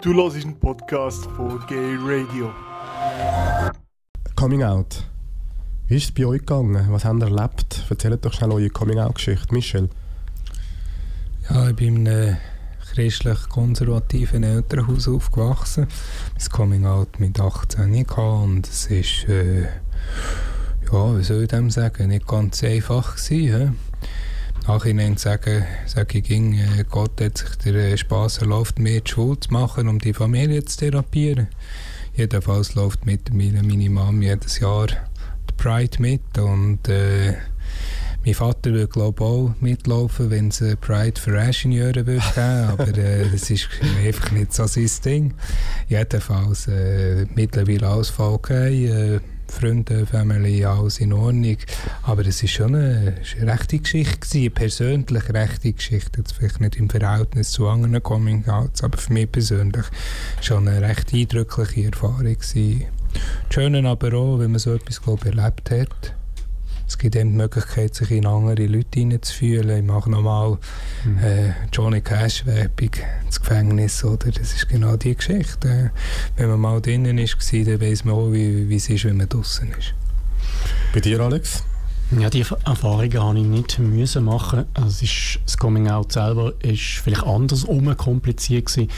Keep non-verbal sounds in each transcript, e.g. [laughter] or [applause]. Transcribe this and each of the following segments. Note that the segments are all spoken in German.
Du hörst einen Podcast von Gay Radio. Coming Out. Wie ist es bei euch gegangen? Was habt ihr erlebt? Erzählt doch schnell eure Coming Out-Geschichte. Michel? Ja, ich bin in einem christlich-konservativen Elternhaus aufgewachsen. Das Coming Out mit 18 gehabt und es ist, äh, ja, wie soll ich dem sagen, nicht ganz einfach gewesen. Nachhinein sagen, sage ich ging, äh, Gott hat sich den äh, Spass erlaubt, mir die Schule zu machen, um die Familie zu therapieren. Jedenfalls läuft mit meine, Mom jedes Jahr die Pride mit und äh, mein Vater würde glaube auch mitlaufen, wenn es Pride für Ingenieure würde geben, [laughs] aber äh, das ist einfach nicht so sein Ding. Jedenfalls äh, mittlerweile alles VK, äh, Freunde, Family, alles in Ordnung. Aber es war schon eine, eine rechte Geschichte, eine persönlich rechte Geschichte. Jetzt vielleicht nicht im Verhältnis zu anderen Coming-Outs, aber für mich persönlich schon eine recht eindrückliche Erfahrung. Schön aber auch, wenn man so etwas glaub, erlebt hat es gibt eben die Möglichkeit, sich in andere Leute hineinzufühlen. Ich mache nochmal mhm. äh, Johnny Cash Werbung ins Gefängnis. Oder? Das ist genau die Geschichte. Wenn man mal drinnen ist, dann weiß man auch, wie, wie es ist, wenn man draußen ist. Bei dir, Alex? Ja, die Erfahrungen habe ich nicht müssen machen. Also ist, das Coming Out selber ist vielleicht andersrum kompliziert gewesen.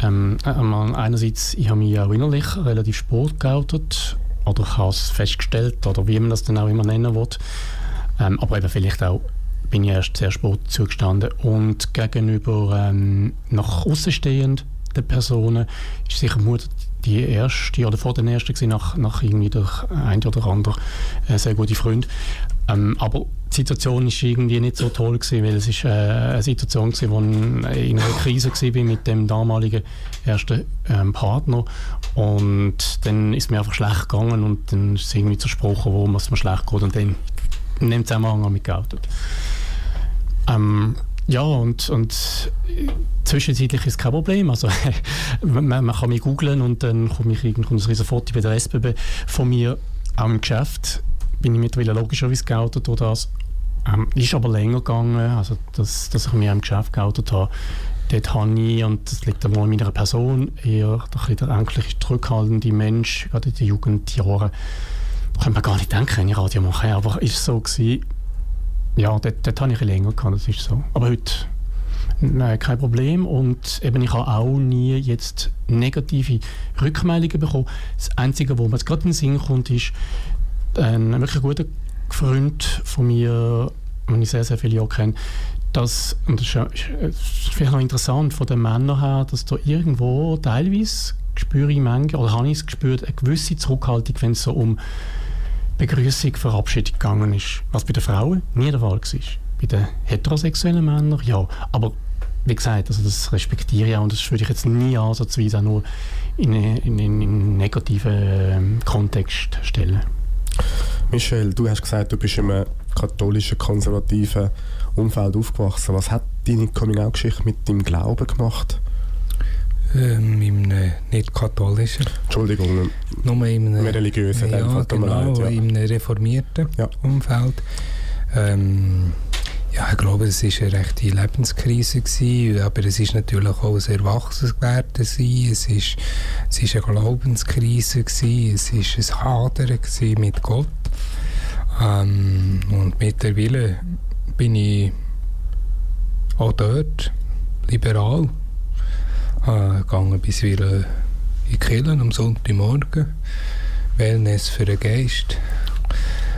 Ähm, einerseits, ich habe mich auch innerlich relativ spät geoutet oder ich habe es festgestellt oder wie man das dann auch immer nennen will. Ähm, aber eben vielleicht auch bin ich erst sehr spät zugestanden und gegenüber ähm, nach außenstehenden Personen ist sicher Mutter die erste oder vor den ersten nach, nach irgendwie der ein oder andere äh, sehr gute Freund. Ähm, aber die Situation ist irgendwie nicht so toll gewesen, weil es ist äh, eine Situation gewesen, wo ich in einer Krise war mit dem damaligen ersten ähm, Partner und dann ist mir einfach schlecht gegangen und dann ist es irgendwie zersprochen, warum es mir schlecht geht und dann in dem Zusammenhang habe ich geoutet. Ähm, ja, und, und zwischenzeitlich ist es kein Problem. Also, [laughs] man, man, kann mich googlen und dann komme ich irgendwann ein Foto bei der SBB von mir auch im Geschäft. Bin ich mittlerweile logischerweise geoutet durch das. Ähm, ist aber länger gegangen, also dass, dass ich mich im Geschäft geoutet habe. Dort habe ich, und das liegt aber an meiner Person, eher der ängstliche, zurückhaltende Mensch, gerade in den Jugendjahren. Könnte man gar nicht denken, wenn ich Radio mache, aber es war so gewesen, ja, dort, dort habe ich länger gehabt, das ist so. Aber heute nein, kein Problem und eben ich habe auch nie jetzt negative Rückmeldungen bekommen. Das Einzige, wo mir gerade in den Sinn kommt, ist ein wirklich guter Freund von mir, den ich sehr, sehr viele Jahre kenne, dass, und das ist, vielleicht noch interessant von den Männern her, dass da irgendwo teilweise spüre ich manchmal, oder habe ich es gespürt, eine gewisse Zurückhaltung, wenn es so um Begrüßung, Verabschiedung gegangen ist. Was bei den Frauen nie der Fall war. Bei den heterosexuellen Männern ja. Aber wie gesagt, also das respektiere ich auch und das würde ich jetzt nie ansatzweise auch nur in, in, in einen negativen ähm, Kontext stellen. Michel, du hast gesagt, du bist in einem katholischen, konservativen Umfeld aufgewachsen. Was hat deine Coming-out-Geschichte mit deinem Glauben gemacht? Ähm, in einem nicht katholischen. Entschuldigung, nur in einem religiösen, ja, Fall, genau, leid, ja. in einem reformierten ja. Umfeld. Ähm, ja, ich glaube, es war eine rechte Lebenskrise, gewesen, aber es ist natürlich auch ein Erwachsenwerden. Es war es ist, es ist eine Glaubenskrise, gewesen, es war ein Hadern mit Gott. Ähm, und mittlerweile bin ich auch dort liberal äh, gegangen bis wieder in Kirche am Sonntagmorgen. Wellness für den Geist.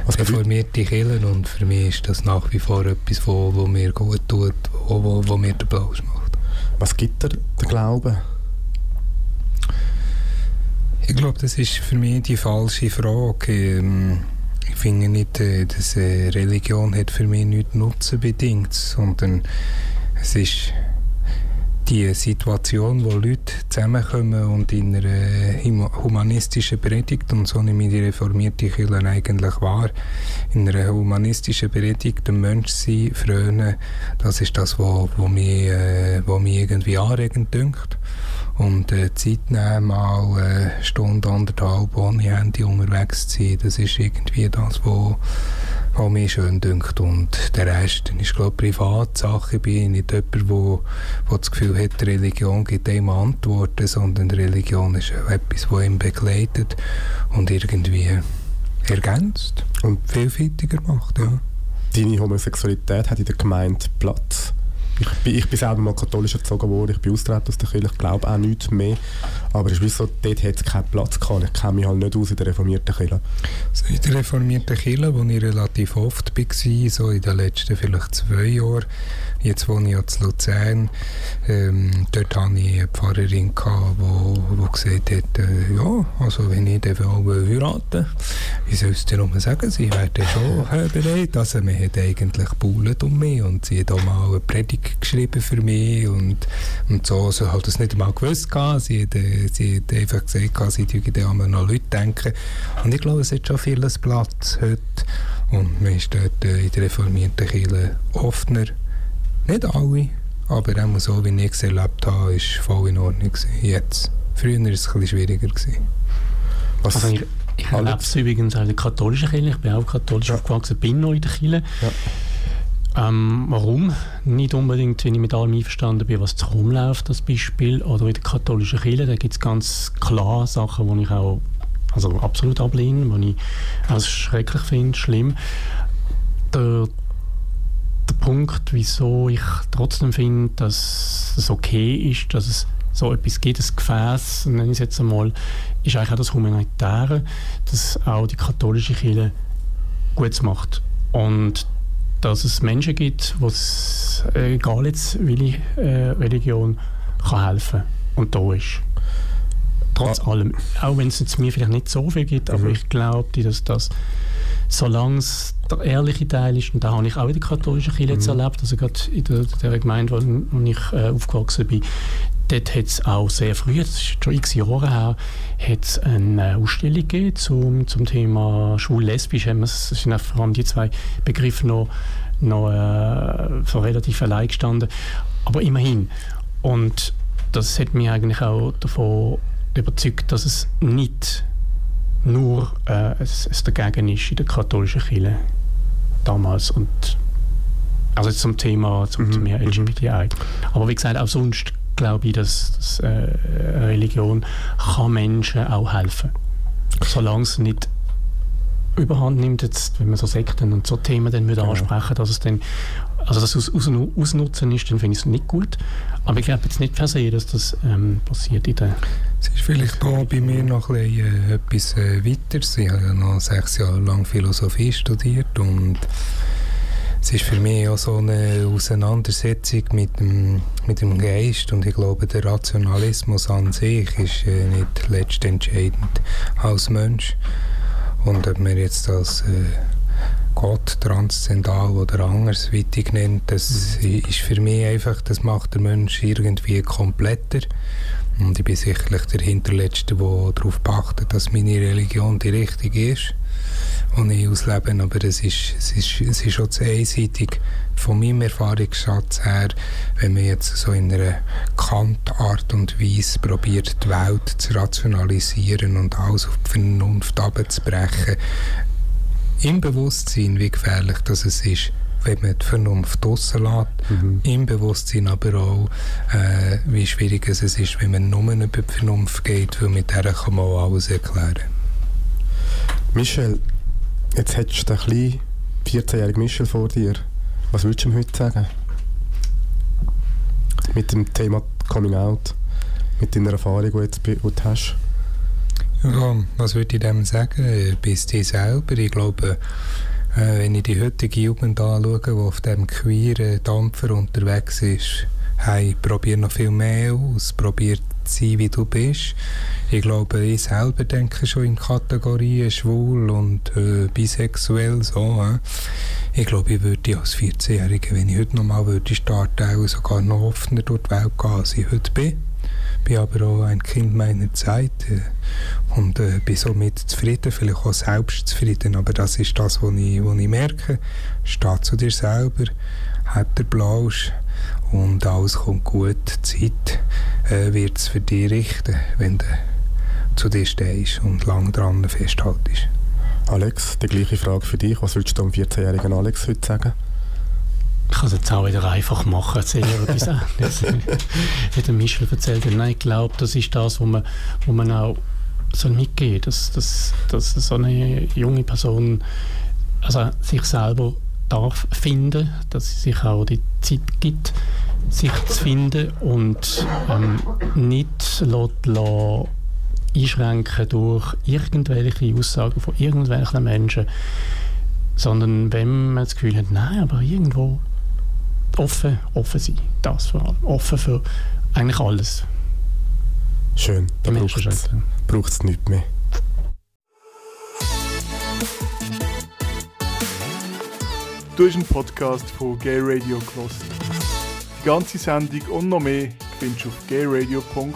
Was reformierte Kirche und für mich ist das nach wie vor etwas, wo, wo mir gut tut, wo, wo, wo mir den Applaus macht. Was gibt dir der Glaube? Ich glaube, das ist für mich die falsche Frage. Ich finde nicht, äh, dass Religion hat für mich nichts Nutzen bedingt, sondern es ist die Situation, wo Leute zusammenkommen und in einer humanistischen Predigt, und so nehme ich die reformierte Kirche eigentlich wahr, in einer humanistischen Predigt dem Mensch sein, frönen, das ist das, was wo, wo mich, äh, wo mich irgendwie anregend dünkt. Und äh, Zeit nehmen, mal eine Stunde, anderthalb ohne Handy unterwegs zu sein, das ist irgendwie das, was was mir schön dünkt. Und der Rest ist, glaube ich, Privatsache. Ich bin nicht jemand, wo, wo das Gefühl hat, Religion gibt ihm Antworten, sondern Religion ist etwas, das ihn begleitet und irgendwie ergänzt und vielfältiger macht. Ja. Deine Homosexualität hat in der Gemeinde Platz. Ich bin, ich bin selber mal katholisch erzogen worden, ich bin austreten aus der Kirche, ich glaube auch nichts mehr. Aber es ist so, dort hat es keinen Platz gehabt. Ich kenne mich halt nicht aus in der reformierten Kirche. Also in der reformierten Kirche, wo ich relativ oft war, so in den letzten vielleicht zwei Jahren, jetzt wohne ich ja in Luzern, ähm, dort hatte ich eine Pfarrerin, die gesagt hat, äh, ja, also wenn ich dann will heiraten wie soll es darum sagen, sie wäre schon bereit. Also man hat eigentlich gebuhlt um mich und sie hat auch mal eine Predigt geschrieben für mich und, und so. Sie hat das nicht einmal gewusst. Sie hat, äh, sie hat einfach gesagt, sie würde an noch Leute denken. Und ich glaube, es hat schon vieles Platz heute. Und man ist dort äh, in der reformierten Kirche offener. Nicht alle, aber auch so, wie ich es erlebt habe, war es voll in Ordnung. Gewesen. Jetzt. Früher war es ein bisschen schwieriger. Gewesen. Was also ich, ich erlebe es übrigens auch in der katholischen Kirche. Ich bin auch katholisch ja. aufgewachsen, bin noch in der Kirche. Ja. Ähm, warum? Nicht unbedingt, wenn ich mit allem einverstanden bin, was zu rumläuft, das Beispiel. Oder in der katholischen Kirche, da gibt es ganz klar Sachen, die ich auch also absolut ablehne, die ich auch schrecklich finde, schlimm. Der, der Punkt, wieso ich trotzdem finde, dass es okay ist, dass es so etwas gibt, ein Gefäß, nenne ich es jetzt einmal, ist eigentlich auch das Humanitäre, dass auch die katholische Kirche gut macht. Und dass es Menschen gibt, die es, äh, egal jetzt welche äh, Religion, kann helfen und da ist. Trotz ja. allem. Auch wenn es mir vielleicht nicht so viel gibt, aber mhm. ich glaube, dass das, solange es der ehrliche Teil ist, und da habe ich auch in der katholischen Kirche mhm. jetzt erlebt, also gerade in der, der Gemeinde, wo, wo ich äh, aufgewachsen bin, dort hat es auch sehr früh, das ist schon x Jahre her, hat es eine Ausstellung gegeben zum, zum Thema schwul-lesbisch. Das sind vor allem die zwei Begriffe noch, noch äh, so relativ allein gestanden. Aber immerhin. Und das hat mich eigentlich auch davon überzeugt, dass es nicht nur äh, es, es dagegen ist in der katholischen Kirche damals und also zum Thema zum, mhm. zum LGBTI. Aber wie gesagt, auch sonst glaube ich, dass, dass äh, Religion kann Menschen auch helfen solange es nicht überhand nimmt, jetzt, wenn man so Sekten und so Themen dann ja. ansprechen, dass es dann also das aus, aus, ausnutzen ist, dann finde ich es nicht gut. Aber ich glaube jetzt nicht per se, dass das ähm, passiert in der es ist vielleicht da bei mir noch ein bisschen, äh, etwas äh, weiter. Ich habe ja noch sechs Jahre lang Philosophie studiert und es ist für mich auch so eine Auseinandersetzung mit dem, mit dem Geist und ich glaube, der Rationalismus an sich ist äh, nicht letztentscheidend als Mensch. Und ob man jetzt als äh, Gott transzendal oder andersweitig nennt, das mhm. ist für mich einfach, das macht der Mensch irgendwie kompletter. Und ich bin sicherlich der Hinterletzte, der darauf achtet, dass meine Religion die richtige ist die ich auslebe, aber es ist, es ist, es ist auch zu einseitig von meinem Erfahrungsschatz her, wenn man jetzt so in einer Kant-Art und Weise probiert, die Welt zu rationalisieren und alles auf die Vernunft abzubrechen, im Bewusstsein, wie gefährlich das es ist, wenn man die Vernunft draussen lässt, mhm. im Bewusstsein aber auch, äh, wie schwierig es ist, wenn man nur über die Vernunft geht, weil mit der kann man auch alles erklären. Michel, Jetzt hättest du einen kleinen 14-jährigen Michel vor dir. Was würdest du ihm heute sagen? Mit dem Thema Coming Out, mit deiner Erfahrung, die, jetzt, die du hast. Ja, was würde ich dem sagen? Bist du selber. Ich glaube, äh, wenn ich die heutige Jugend anschaue, die auf dem queeren Dampfer unterwegs ist, hey, probier noch viel mehr aus, probier zu sein, wie du bist. Ich glaube, ich selber denke schon in Kategorien schwul und äh, bisexuell. So, äh. Ich glaube, ich würde als 14-Jähriger, wenn ich heute nochmal würde starten, auch sogar noch offener durch die Welt gehen, als ich heute bin. Ich bin aber auch ein Kind meiner Zeit äh, und äh, bin somit zufrieden, vielleicht auch selbst zufrieden. Aber das ist das, was ich, was ich merke. Steh zu dir selber, hat der Blausch und alles kommt gut. Die Zeit äh, wird es für dich richten, wenn du zu dir stehst und lang dran festhaltest. Alex, die gleiche Frage für dich. Was würdest du dem 14-jährigen Alex heute sagen? Ich kann es jetzt auch wieder einfach machen, erzähle etwas anderes. Wie [laughs] der Michel erzählt hat, nein, ich glaube, das ist das, was man, wo man auch soll mitgeben soll, dass, dass, dass so eine junge Person also sich selber darf finden, dass sie sich auch die Zeit gibt, sich zu finden und ähm, nicht lässt, lässt einschränken durch irgendwelche Aussagen von irgendwelchen Menschen, sondern wenn man das Gefühl hat, nein, aber irgendwo offen, offen sein, das vor allem, offen für eigentlich alles. Schön, da Die braucht es nichts mehr. Du hast einen Podcast von Gay Radio gehört. Die ganze Sendung und noch mehr findest du auf gayradio.lgbt.